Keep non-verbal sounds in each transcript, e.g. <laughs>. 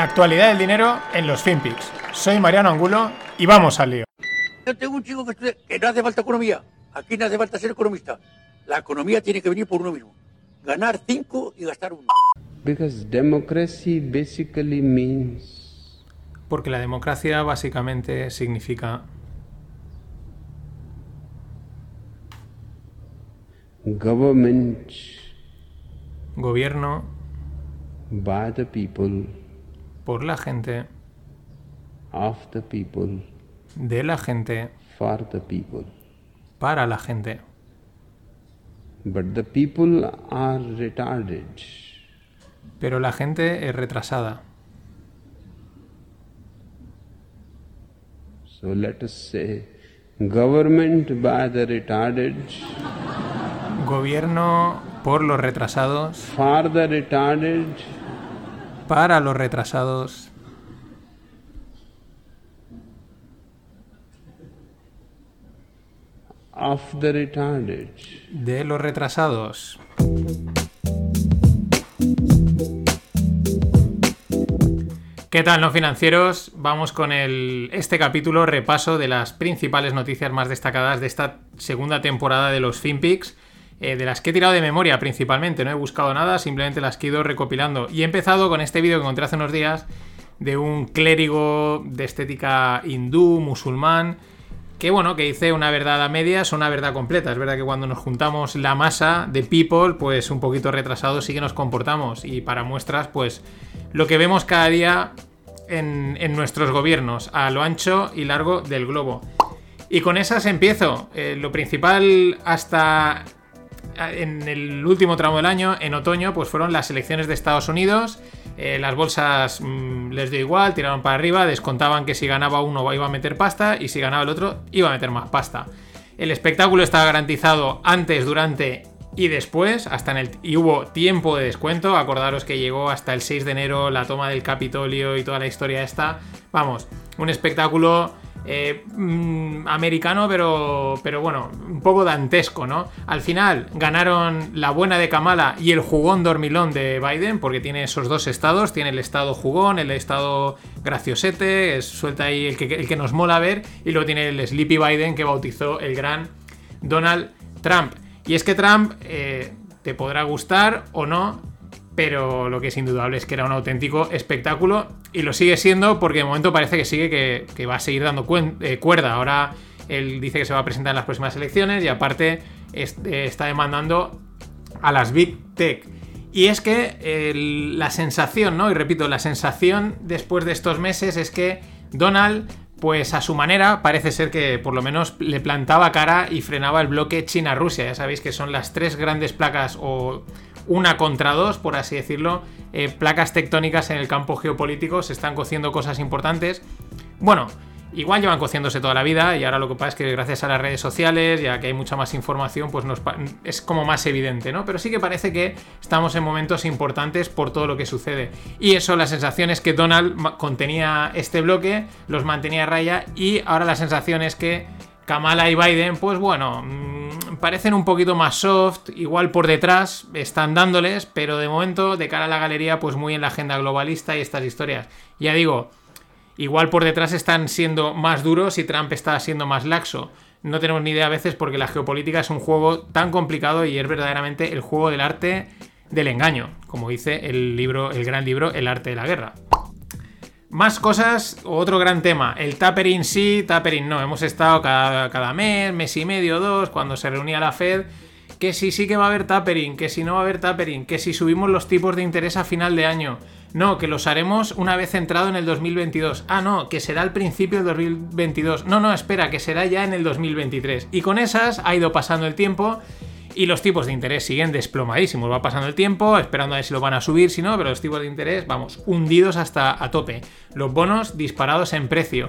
La actualidad del dinero en los FinPix. Soy Mariano Angulo y vamos al lío. Yo tengo un chico que estudia que no hace falta economía. Aquí no hace falta ser economista. La economía tiene que venir por uno mismo. Ganar cinco y gastar uno. Because democracy basically means Porque la democracia básicamente significa government gobierno by the people, por la gente, of the people, de la gente, for the people. para la gente. But the people are retarded. Pero la gente es retrasada. So let us say government by the retarded, Gobierno por los retrasados, for the retarded, para los retrasados, of the retarded. de los retrasados. ¿Qué tal, no financieros? Vamos con el, este capítulo repaso de las principales noticias más destacadas de esta segunda temporada de los FinPix, eh, de las que he tirado de memoria principalmente, no he buscado nada, simplemente las que he ido recopilando. Y he empezado con este vídeo que encontré hace unos días de un clérigo de estética hindú, musulmán, que bueno, que dice una verdad a medias o una verdad completa. Es verdad que cuando nos juntamos la masa de people, pues un poquito retrasados sí que nos comportamos. Y para muestras, pues lo que vemos cada día en, en nuestros gobiernos, a lo ancho y largo del globo. Y con esas empiezo. Eh, lo principal hasta en el último tramo del año, en otoño, pues fueron las elecciones de Estados Unidos. Eh, las bolsas mm, les dio igual, tiraron para arriba, descontaban que si ganaba uno iba a meter pasta y si ganaba el otro iba a meter más pasta. El espectáculo estaba garantizado antes, durante y después, hasta en el y hubo tiempo de descuento. Acordaros que llegó hasta el 6 de enero la toma del Capitolio y toda la historia esta. Vamos, un espectáculo eh, mm, americano, pero, pero bueno, un poco dantesco, ¿no? Al final ganaron la buena de Kamala y el jugón dormilón de Biden, porque tiene esos dos estados, tiene el estado jugón, el estado graciosete, es, suelta ahí el que, el que nos mola ver, y luego tiene el Sleepy Biden que bautizó el gran Donald Trump. Y es que Trump eh, te podrá gustar o no, pero lo que es indudable es que era un auténtico espectáculo y lo sigue siendo porque de momento parece que sigue que, va a seguir dando eh, cuerda. Ahora él dice que se va a presentar en las próximas elecciones y aparte eh, está demandando a las Big Tech. Y es que la sensación, ¿no? Y repito, la sensación después de estos meses es que Donald, pues a su manera, parece ser que por lo menos le plantaba cara y frenaba el bloque China-Rusia. Ya sabéis que son las tres grandes placas o una contra dos, por así decirlo, eh, placas tectónicas en el campo geopolítico. Se están cociendo cosas importantes. Bueno, igual llevan cociéndose toda la vida y ahora lo que pasa es que gracias a las redes sociales, ya que hay mucha más información, pues nos es como más evidente, ¿no? Pero sí que parece que estamos en momentos importantes por todo lo que sucede. Y eso, la sensación es que Donald contenía este bloque, los mantenía a raya y ahora la sensación es que Kamala y Biden, pues bueno, mm, parecen un poquito más soft, igual por detrás están dándoles, pero de momento de cara a la galería, pues muy en la agenda globalista y estas historias. Ya digo, Igual por detrás están siendo más duros y Trump está siendo más laxo. No tenemos ni idea a veces porque la geopolítica es un juego tan complicado y es verdaderamente el juego del arte del engaño, como dice el libro, el gran libro El arte de la guerra. Más cosas, otro gran tema, el tapering sí, tapering no. Hemos estado cada, mes, mes y medio, dos, cuando se reunía la Fed, que si sí que va a haber tapering, que si no va a haber tapering, que si subimos los tipos de interés a final de año. No, que los haremos una vez entrado en el 2022. Ah, no, que será al principio del 2022. No, no, espera, que será ya en el 2023. Y con esas ha ido pasando el tiempo y los tipos de interés siguen desplomadísimos. Va pasando el tiempo, esperando a ver si lo van a subir, si no, pero los tipos de interés, vamos, hundidos hasta a tope. Los bonos disparados en precio.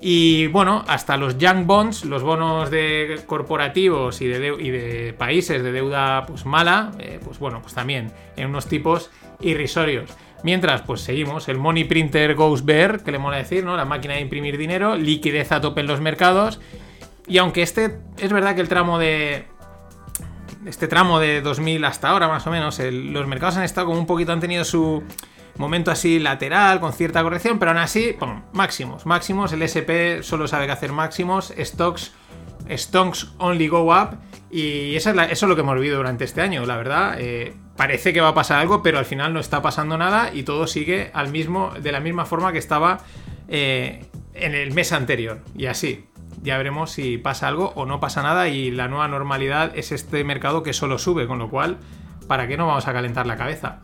Y bueno, hasta los young bonds, los bonos de corporativos y de, países de deuda pues mala, eh, pues bueno, pues también en unos tipos irrisorios. Mientras, pues seguimos, el money printer goes bear, que le mola decir, ¿no? La máquina de imprimir dinero, liquidez a tope en los mercados. Y aunque este es verdad que el tramo de, este tramo de 2000 hasta ahora más o menos, los mercados han estado como un poquito, han tenido su, momento así lateral, con cierta corrección, pero aún así, ¡pum! máximos, máximos, el SP solo sabe que hacer máximos, stocks, stocks only go up, y eso es, eso es lo que hemos vivido durante este año, la verdad. eh, parece que va a pasar algo, pero al final no está pasando nada y todo sigue al mismo, de la misma forma que estaba eh, en el mes anterior. Y así, ya veremos si pasa algo o no pasa nada y la nueva normalidad es este mercado que solo sube, con lo cual, ¿para qué no vamos a calentar la cabeza?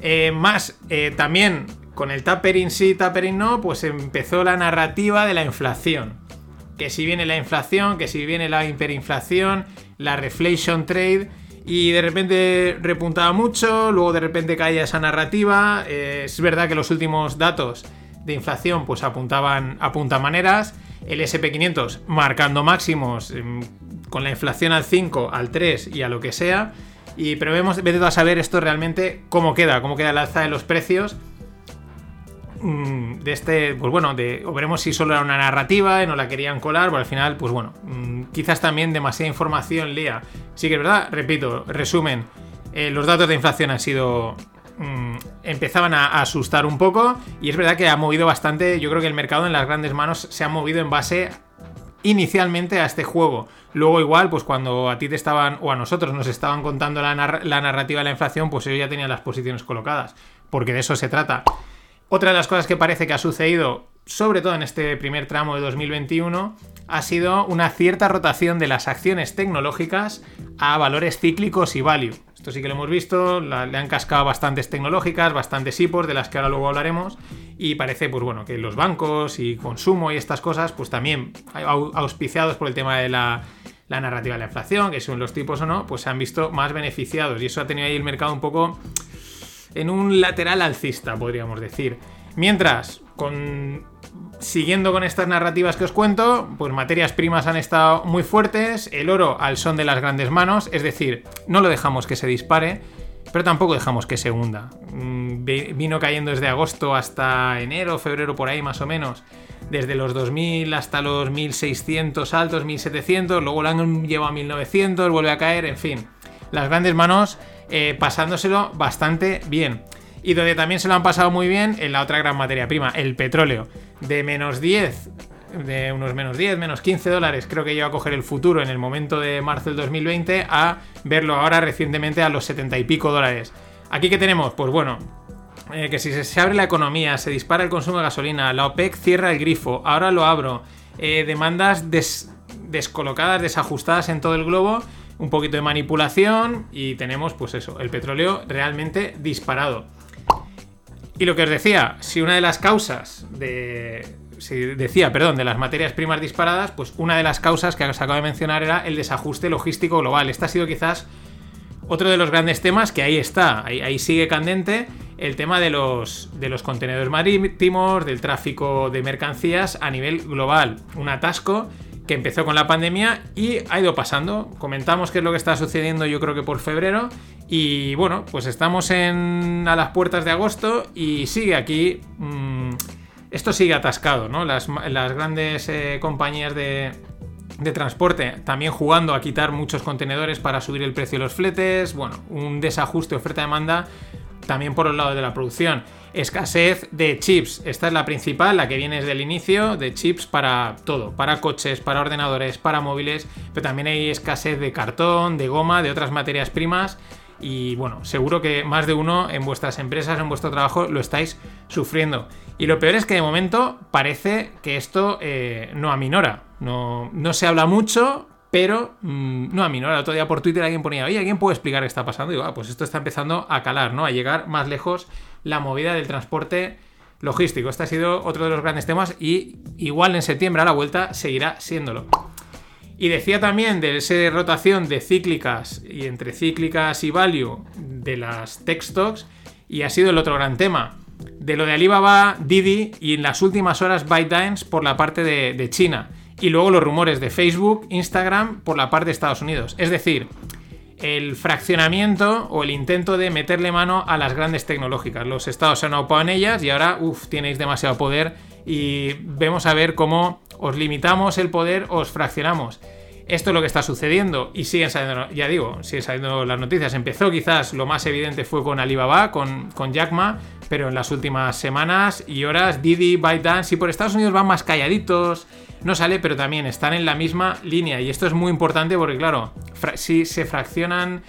Eh, más, eh, también con el tapering sí, tapering no, pues empezó la narrativa de la inflación. Que si viene la inflación, que si viene la hiperinflación, la reflation trade, y de repente repuntaba mucho, luego de repente caía esa narrativa. Eh, es verdad que los últimos datos de inflación pues apuntaban apunta maneras. El SP500 marcando máximos em, con la inflación al 5, al 3 y a lo que sea. Y pero vemos, vete a saber esto realmente cómo queda, cómo queda el alza de los precios de este, pues bueno, de, o veremos si solo era una narrativa y no la querían colar, pero al final, pues bueno, mm, quizás también demasiada información lea. Sí que es verdad, repito, resumen, eh, los datos de inflación han sido... mm, empezaban a, asustar un poco y es verdad que ha movido bastante, yo creo que el mercado en las grandes manos se ha movido en base inicialmente a este juego. Luego igual, pues cuando a ti te estaban, o a nosotros nos estaban contando la, la narrativa de la inflación, pues ellos ya tenían las posiciones colocadas, porque de eso se trata. Otra de las cosas que parece que ha sucedido, sobre todo en este primer tramo de 2021, ha sido una cierta rotación de las acciones tecnológicas a valores cíclicos y value. Esto sí que lo hemos visto, le han cascado bastantes tecnológicas, bastantes IPOs, de las que ahora luego hablaremos, y parece, pues bueno, que los bancos y consumo y estas cosas, pues también au- auspiciados por el tema de la, la narrativa de la inflación, que son los tipos o no, pues se han visto más beneficiados, y eso ha tenido ahí el mercado un poco en un lateral alcista, podríamos decir. Mientras, con siguiendo con estas narrativas que os cuento, pues materias primas han estado muy fuertes, el oro al son de las grandes manos, es decir, no lo dejamos que se dispare, pero tampoco dejamos que se hunda. Mm, vi- Vino cayendo desde agosto hasta enero, febrero por ahí más o menos, desde los 2000 hasta los 1600 altos, 1700, luego lo han llevado a 1900, vuelve a caer, en fin. Las grandes manos eh, pasándoselo bastante bien. Y donde también se lo han pasado muy bien en la otra gran materia prima, el petróleo. De menos 10, de unos menos 10, menos 15 dólares, creo que iba a coger el futuro en el momento de marzo del 2020, a verlo ahora recientemente a los 70 y pico dólares. Aquí que tenemos, pues bueno, eh, que si se, abre la economía, se dispara el consumo de gasolina, la OPEC cierra el grifo, ahora lo abro, eh, demandas des- descolocadas, desajustadas en todo el globo, un poquito de manipulación y tenemos pues eso, el petróleo realmente disparado. Y lo que os decía, si una de las causas de. Si decía, perdón, de las materias primas disparadas, pues una de las causas que os acabo de mencionar era el desajuste logístico global. Este ha sido quizás otro de los grandes temas que ahí está, ahí, ahí sigue candente, el tema de los, de los contenedores marítimos, del tráfico de mercancías a nivel global. Un atasco que empezó con la pandemia y ha ido pasando. Comentamos qué es lo que está sucediendo yo creo que por febrero. Y bueno, pues estamos en, a las puertas de agosto y sigue aquí... mm, esto sigue atascado, ¿no? Las, grandes eh, compañías de, de transporte también jugando a quitar muchos contenedores para subir el precio de los fletes. Bueno, un desajuste oferta-demanda también por el lado de la producción. Escasez de chips. Esta es la principal, la que viene desde el inicio, de chips para todo, para coches, para ordenadores, para móviles, pero también hay escasez de cartón, de goma, de otras materias primas. Y bueno, seguro que más de uno en vuestras empresas, en vuestro trabajo, lo estáis sufriendo. Y lo peor es que de momento parece que esto eh, no aminora. No, no se habla mucho, pero mmm, no aminora. El otro día por Twitter alguien ponía, oye, ¿alguien puede explicar qué está pasando? Y digo, ah, pues esto está empezando a calar, ¿no? A llegar más lejos la movida del transporte logístico. Este ha sido otro de los grandes temas y igual en septiembre a la vuelta seguirá siéndolo. Y decía también de esa rotación de cíclicas y entre cíclicas y value de las tech stocks y ha sido el otro gran tema. De lo de Alibaba, Didi y en las últimas horas ByteDance por la parte de China. Y luego los rumores de Facebook, Instagram por la parte de Estados Unidos. Es decir, el fraccionamiento o el intento de meterle mano a las grandes tecnológicas. Los estados se han ocupado en ellas y ahora, uff, tenéis demasiado poder y vemos a ver cómo os limitamos el poder, os fraccionamos. Esto es lo que está sucediendo y siguen saliendo, ya digo, siguen saliendo las noticias. Empezó quizás lo más evidente fue con Alibaba, con, con Jack Ma, pero en las últimas semanas y horas Didi, ByteDance y por Estados Unidos van más calladitos, no sale, pero también están en la misma línea y esto es muy importante porque claro, si se fraccionan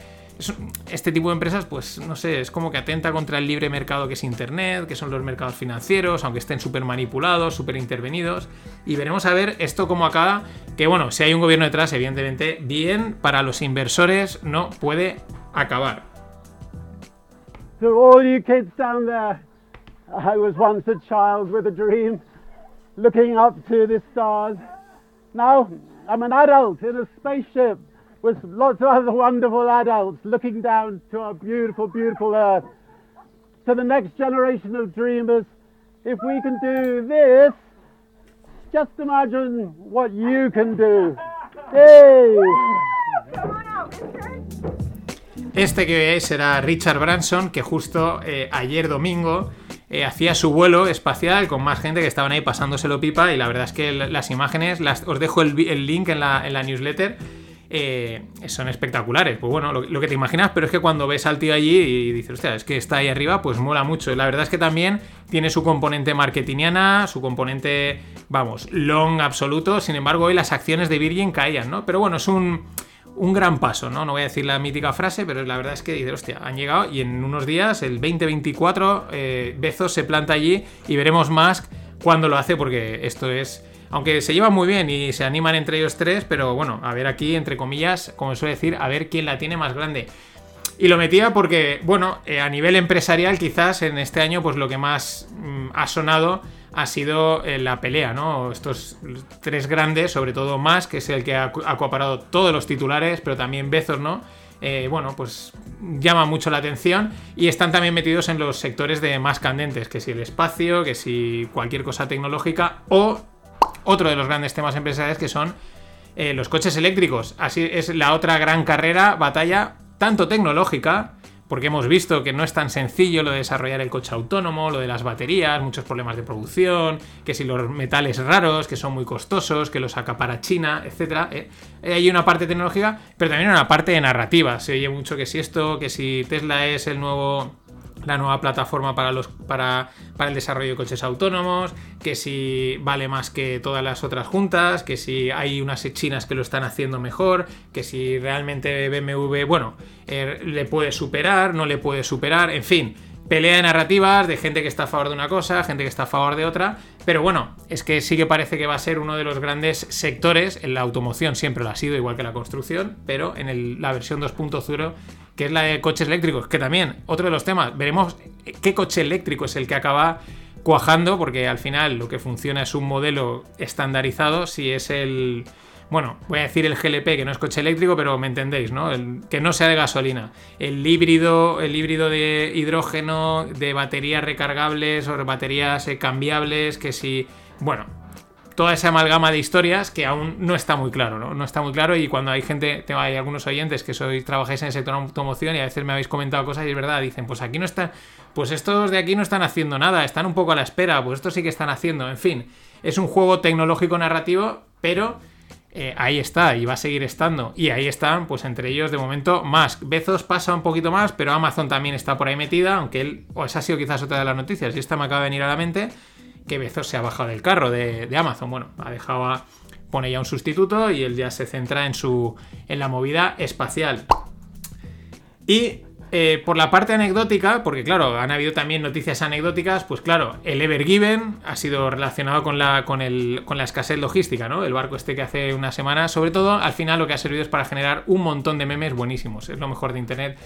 este tipo de empresas, pues no sé, es como que atenta contra el libre mercado que es Internet, que son los mercados financieros, aunque estén súper manipulados, súper intervenidos. Y veremos a ver esto como acá, que bueno, si hay un gobierno detrás, evidentemente, bien para los inversores no puede acabar. To all kids down there, I was once a child with a dream, looking up to the stars. Now I'm an adult in a spaceship. with lots of other wonderful adults looking down to our beautiful, beautiful earth. To the next generation of dreamers, if we can do this, just imagine what you can do. Hey! Este que veis era Richard Branson, que justo eh, ayer domingo eh, hacía su vuelo espacial con más gente que estaban ahí pasándoselo pipa y la verdad es que las imágenes, os dejo el, link en la, en la newsletter, eh, son espectaculares. Pues bueno, lo, que te imaginas, pero es que cuando ves al tío allí y dices, hostia, es que está ahí arriba, pues mola mucho. La verdad es que también tiene su componente marketingiana, su componente, vamos, long absoluto. Sin embargo, hoy las acciones de Virgin caían, ¿no? Pero bueno, es un, un gran paso, ¿no? No voy a decir la mítica frase, pero la verdad es que dices, hostia, han llegado y en unos días, el 2024, eh, Bezos se planta allí y veremos más cuando lo hace, porque esto es aunque se llevan muy bien y se animan entre ellos tres, pero bueno, a ver aquí, entre comillas, como suele decir, a ver quién la tiene más grande. Y lo metía porque, bueno, eh, a nivel empresarial quizás en este año pues lo que más mm, ha sonado ha sido eh, la pelea, ¿no? Estos tres grandes, sobre todo más, que es el que ha acaparado todos los titulares, pero también Bezos, ¿no? Eh, bueno, pues llama mucho la atención y están también metidos en los sectores de más candentes, que si el espacio, que si cualquier cosa tecnológica o otro de los grandes temas empresariales que son eh, los coches eléctricos. Así es la otra gran carrera, batalla, tanto tecnológica, porque hemos visto que no es tan sencillo lo de desarrollar el coche autónomo, lo de las baterías, muchos problemas de producción, que si los metales raros, que son muy costosos, que los acapara China, etc. Eh, hay una parte tecnológica, pero también una parte de narrativa. Se oye mucho que si esto, que si Tesla es el nuevo la nueva plataforma para, los, para, para, el desarrollo de coches autónomos, que si vale más que todas las otras juntas, que si hay unas chinas que lo están haciendo mejor, que si realmente BMW, bueno, eh, le puede superar, no le puede superar, en fin, pelea de narrativas de gente que está a favor de una cosa, gente que está a favor de otra, pero bueno, es que sí que parece que va a ser uno de los grandes sectores, en la automoción siempre lo ha sido, igual que la construcción, pero en la versión 2.0 que es la de coches eléctricos, que también, otro de los temas, veremos qué coche eléctrico es el que acaba cuajando, porque al final lo que funciona es un modelo estandarizado, si es el... Bueno, voy a decir el GLP, que no es coche eléctrico, pero me entendéis, ¿no? El, que no sea de gasolina. El híbrido, el híbrido de hidrógeno, de baterías recargables o baterías eh, cambiables, que si... Bueno, toda esa amalgama de historias que aún no está muy claro, ¿no? No está muy claro y cuando hay gente, hay algunos oyentes que sois, trabajáis en el sector automoción y a veces me habéis comentado cosas y es verdad, dicen, pues aquí no están, pues estos de aquí no están haciendo nada, están un poco a la espera, pues estos sí que están haciendo, en fin, es un juego tecnológico narrativo, pero eh, ahí está y va a seguir estando. Y ahí están, pues entre ellos de momento más. Bezos pasa un poquito más, pero Amazon también está por ahí metida, aunque él, o esa ha sido quizás otra de las noticias, y esta me acaba de venir a la mente que Bezos se ha bajado del carro de, Amazon. Bueno, ha dejado pone ya un sustituto y él ya se centra en su en la movida espacial. Y eh, por la parte anecdótica, porque claro, han habido también noticias anecdóticas, pues claro, el Ever Given ha sido relacionado con la, con, el, con la escasez logística, ¿no? El barco este que hace una semana, sobre todo, al final lo que ha servido es para generar un montón de memes buenísimos, es lo mejor de Internet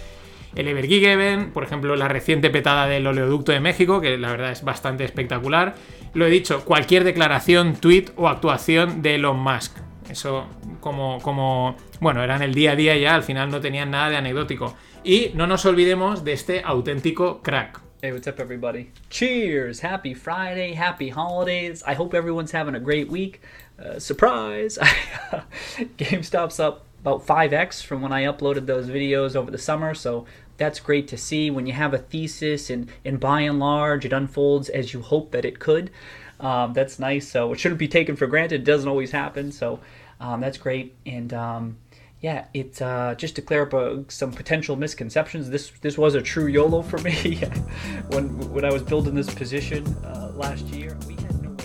el Evergiven, por ejemplo, la reciente petada del oleoducto de México, que la verdad es bastante espectacular. Lo he dicho, cualquier declaración, tweet o actuación de Elon Musk. Eso como, como, bueno, era en el día a día ya, al final no tenían nada de anecdótico. Y no nos olvidemos de este auténtico crack. Hey, what's up, everybody? Cheers! Happy Friday, happy holidays. I hope everyone's having a great week. Uh, surprise! <laughs> GameStop's up about 5x from when I uploaded those videos over the summer, so that's great to see when you have a thesis and, and by and large it unfolds as you hope that it could. Um, that's nice. So it shouldn't be taken for granted. It doesn't always happen. So um, that's great. And um, yeah, it uh, just to clear up uh, some potential misconceptions. This this was a true YOLO for me <laughs> when when I was building this position uh, last year. We.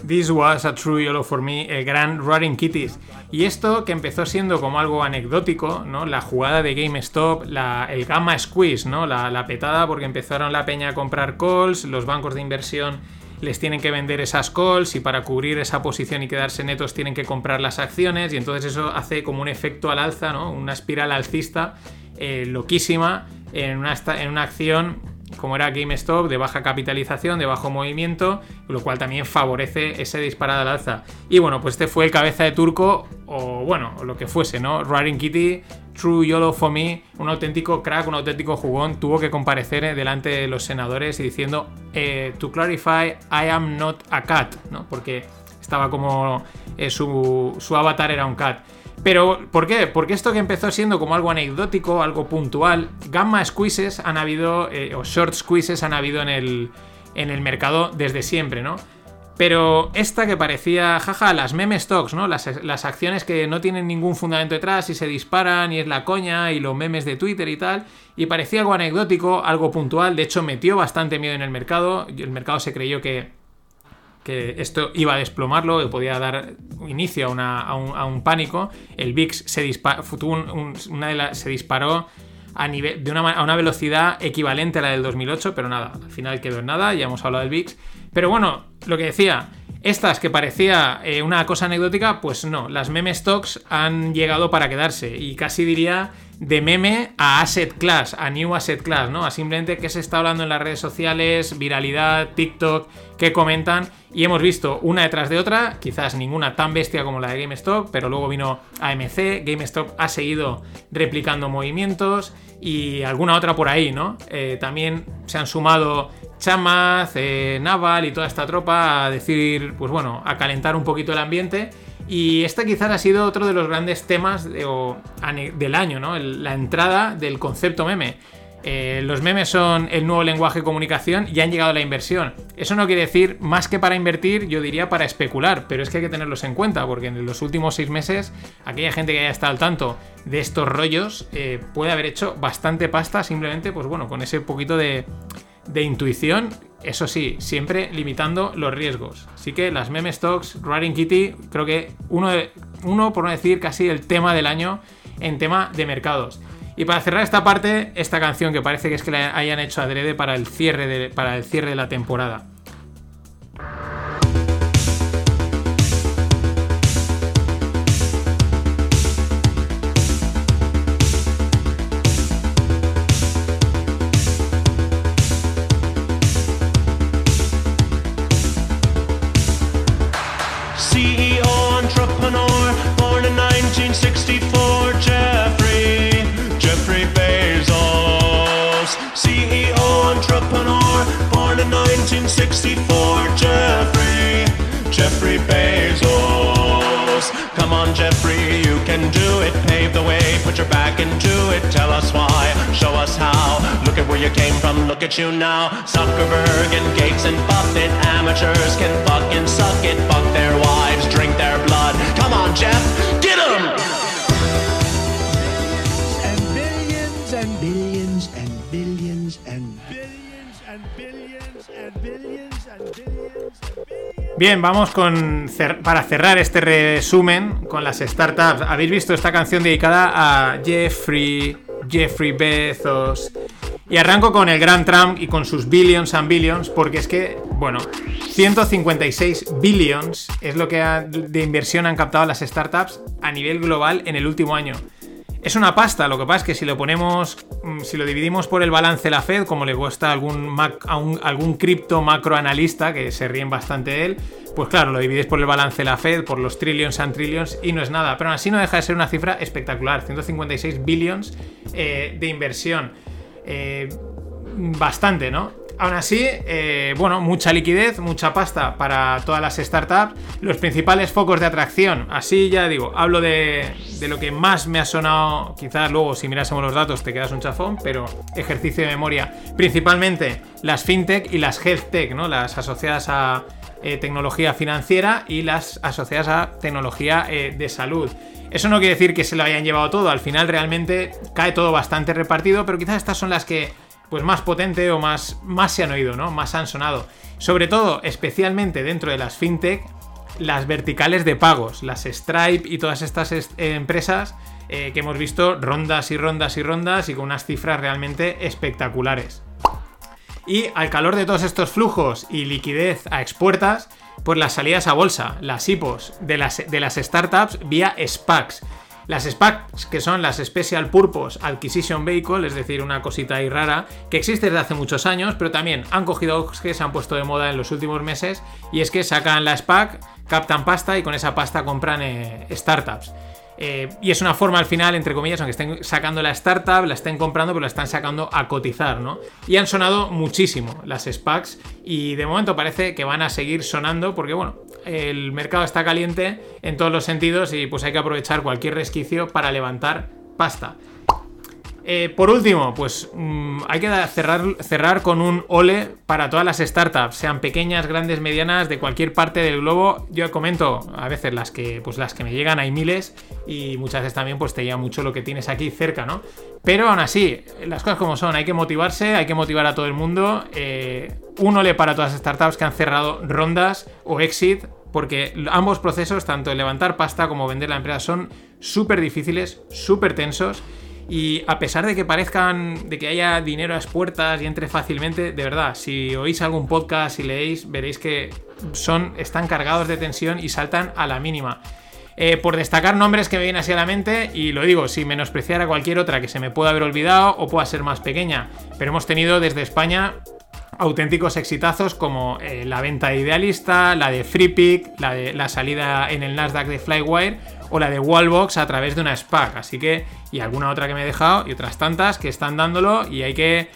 This was a true YOLO for me, el gran Roaring Kitties. Y esto que empezó siendo como algo anecdótico, ¿no? La jugada de GameStop, el gamma squeeze, ¿no? La, la petada porque empezaron la peña a comprar calls, los bancos de inversión les tienen que vender esas calls y para cubrir esa posición y quedarse netos tienen que comprar las acciones y entonces eso hace como un efecto al alza, ¿no? Una espiral alcista eh, loquísima en una, en una acción como era GameStop, de baja capitalización, de bajo movimiento, lo cual también favorece ese disparado al alza. Y bueno, pues este fue el cabeza de turco, o bueno, lo que fuese, ¿no? Riding Kitty, True YOLO for me, un auténtico crack, un auténtico jugón, tuvo que comparecer eh, delante de los senadores y diciendo, eh, to clarify, I am not a cat, ¿no? Porque estaba como eh, su, su avatar era un cat. Pero, ¿por qué? Porque esto que empezó siendo como algo anecdótico, algo puntual, gamma squeezes han habido, eh, o short squeezes han habido en el, en el mercado desde siempre, ¿no? Pero esta que parecía, jaja, las meme stocks, ¿no? Las, las, acciones que no tienen ningún fundamento detrás y se disparan y es la coña y los memes de Twitter y tal. Y parecía algo anecdótico, algo puntual. De hecho, metió bastante miedo en el mercado. El mercado se creyó que, que esto iba a desplomarlo, que podía dar inicio a, un, pánico. El VIX se, la, se disparó a, nivel, de una, a una velocidad equivalente a la del 2008, pero nada, al final quedó en nada, ya hemos hablado del VIX. Pero bueno, lo que decía, estas que parecía eh, una cosa anecdótica, pues no, las meme stocks han llegado para quedarse y casi diría de meme a asset class, a new asset class, ¿no? A simplemente que se está hablando en las redes sociales, viralidad, TikTok, que comentan y hemos visto una detrás de otra, quizás ninguna tan bestia como la de GameStop, pero luego vino AMC, GameStop ha seguido replicando movimientos y alguna otra por ahí, ¿no? Eh, también se han sumado Chamaz, eh, Naval y toda esta tropa a decir, pues bueno, a calentar un poquito el ambiente. Y este quizás ha sido otro de los grandes temas de, del año, ¿no? La entrada del concepto meme. Eh, los memes son el nuevo lenguaje de comunicación y han llegado a la inversión. Eso no quiere decir más que para invertir, yo diría para especular, pero es que hay que tenerlos en cuenta porque en los últimos seis meses aquella gente que haya estado al tanto de estos rollos eh, puede haber hecho bastante pasta simplemente, pues bueno, con ese poquito de, de intuición, eso sí, siempre limitando los riesgos. Así que las meme stocks, Riding Kitty, creo que uno, de, uno, por no decir casi el tema del año en tema de mercados. Y para cerrar esta parte, esta canción que parece que es que la hayan hecho adrede para el cierre para el cierre de la temporada. CEO, entrepreneur, born in 1964, Jeffrey, Jeffrey Bezos. CEO, entrepreneur, born in 1964, Jeffrey. You can do it, pave the way, put your back into it. Tell us why, show us how. Look at where you came from, look at you now. Zuckerberg and Gates and Buffett, amateurs can fucking suck it, fuck their wives, drink their blood. Come on, Jeff, get them! And billions and billions and billions and billions and billions and billions and billions. Bien, vamos para cerrar este resumen con las startups. Habéis visto esta canción dedicada a Jeffrey, Jeffrey Bezos, y arranco con el Grand Trump y con sus billions and billions, porque es que, bueno, 156 billions es lo que de inversión han captado las startups a nivel global en el último año. Es una pasta, lo que pasa es que si lo ponemos, si lo dividimos por el balance de la Fed, como le cuesta a algún, algún cripto macroanalista, que se ríen bastante de él, pues claro, lo divides por el balance de la Fed, por los trillions and trillions y no es nada. Pero aún así no deja de ser una cifra espectacular, 156 billions eh, de inversión. Eh, bastante, ¿no? Aún así, eh, bueno, mucha liquidez, mucha pasta para todas las startups. Los principales focos de atracción, así ya digo, hablo de, de, lo que más me ha sonado, quizás luego si mirásemos los datos te quedas un chafón, pero ejercicio de memoria. Principalmente las fintech y las health tech, ¿no? Las asociadas a, eh, tecnología financiera y las asociadas a tecnología eh, de salud. Eso no quiere decir que se lo hayan llevado todo, al final realmente cae todo bastante repartido, pero quizás estas son las que pues más potente o más, más se han oído, ¿no? Más han sonado. Sobre todo, especialmente dentro de las fintech, las verticales de pagos, las Stripe y todas estas est- eh, empresas eh, que hemos visto rondas y rondas y rondas y con unas cifras realmente espectaculares. Y al calor de todos estos flujos y liquidez a expuertas, pues las salidas a bolsa, las IPOs de las, de las startups vía SPACs. Las SPACs, que son las Special Purpose Acquisition Vehicle, es decir, una cosita ahí rara, que existe desde hace muchos años, pero también han cogido que se han puesto de moda en los últimos meses, y es que sacan la SPAC, captan pasta y con esa pasta compran eh, startups. Eh, y es una forma al final, entre comillas, aunque estén sacando la startup, la estén comprando, pero la están sacando a cotizar, ¿no? Y han sonado muchísimo las SPACs y de momento parece que van a seguir sonando porque, bueno, el mercado está caliente en todos los sentidos y pues hay que aprovechar cualquier resquicio para levantar pasta. Eh, por último, pues mm, hay que cerrar, cerrar con un ole para todas las startups, sean pequeñas, grandes, medianas, de cualquier parte del globo. Yo comento a veces las que, pues las que me llegan, hay miles, y muchas veces también pues te llega mucho lo que tienes aquí cerca, ¿no? Pero aún así, las cosas como son, hay que motivarse, hay que motivar a todo el mundo. eh, un ole para todas las startups que han cerrado rondas o exit porque ambos procesos, tanto el levantar pasta como vender la empresa, son súper difíciles, súper tensos. Y a pesar de que parezcan, de que haya dinero a las puertas y entre fácilmente, de verdad, si oís algún podcast y leéis, veréis que son, están cargados de tensión y saltan a la mínima. Eh, por destacar nombres que me vienen así a la mente, y lo digo, sin menospreciar a cualquier otra que se me pueda haber olvidado o pueda ser más pequeña, pero hemos tenido desde España auténticos exitazos como eh, la venta de Idealista, la de FreePick, la, de, la salida en el Nasdaq de Flywire o la de Wallbox a través de una SPAC. Así que, y alguna otra que me he dejado y otras tantas que están dándolo y hay que...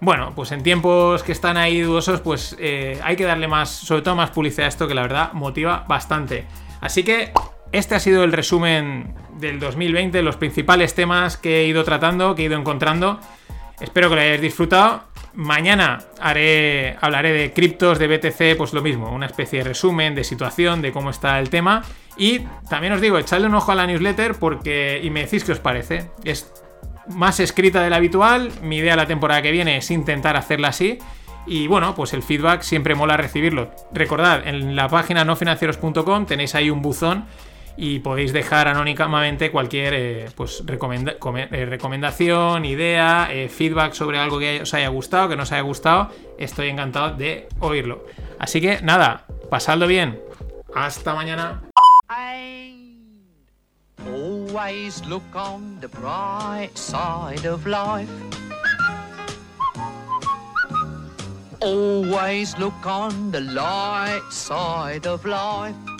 Bueno, pues en tiempos que están ahí dudosos, pues eh, hay que darle más, sobre todo más publicidad a esto que la verdad motiva bastante. Así que este ha sido el resumen del 2020, los principales temas que he ido tratando, que he ido encontrando. Espero que lo hayáis disfrutado. Mañana haré, hablaré de criptos, de BTC, pues lo mismo, una especie de resumen, de situación, de cómo está el tema. Y también os digo, echadle un ojo a la newsletter porque y me decís qué os parece. Es más escrita del habitual. Mi idea la temporada que viene es intentar hacerla así. Y bueno, pues el feedback siempre mola recibirlo. Recordad, en la página nofinancieros.com tenéis ahí un buzón y podéis dejar anónimamente cualquier eh, pues, eh, recomendación, idea, eh, feedback sobre algo que os haya gustado, que no os haya gustado. Estoy encantado de oírlo. Así que nada, pasadlo bien. Hasta mañana. Always look on the light side of life.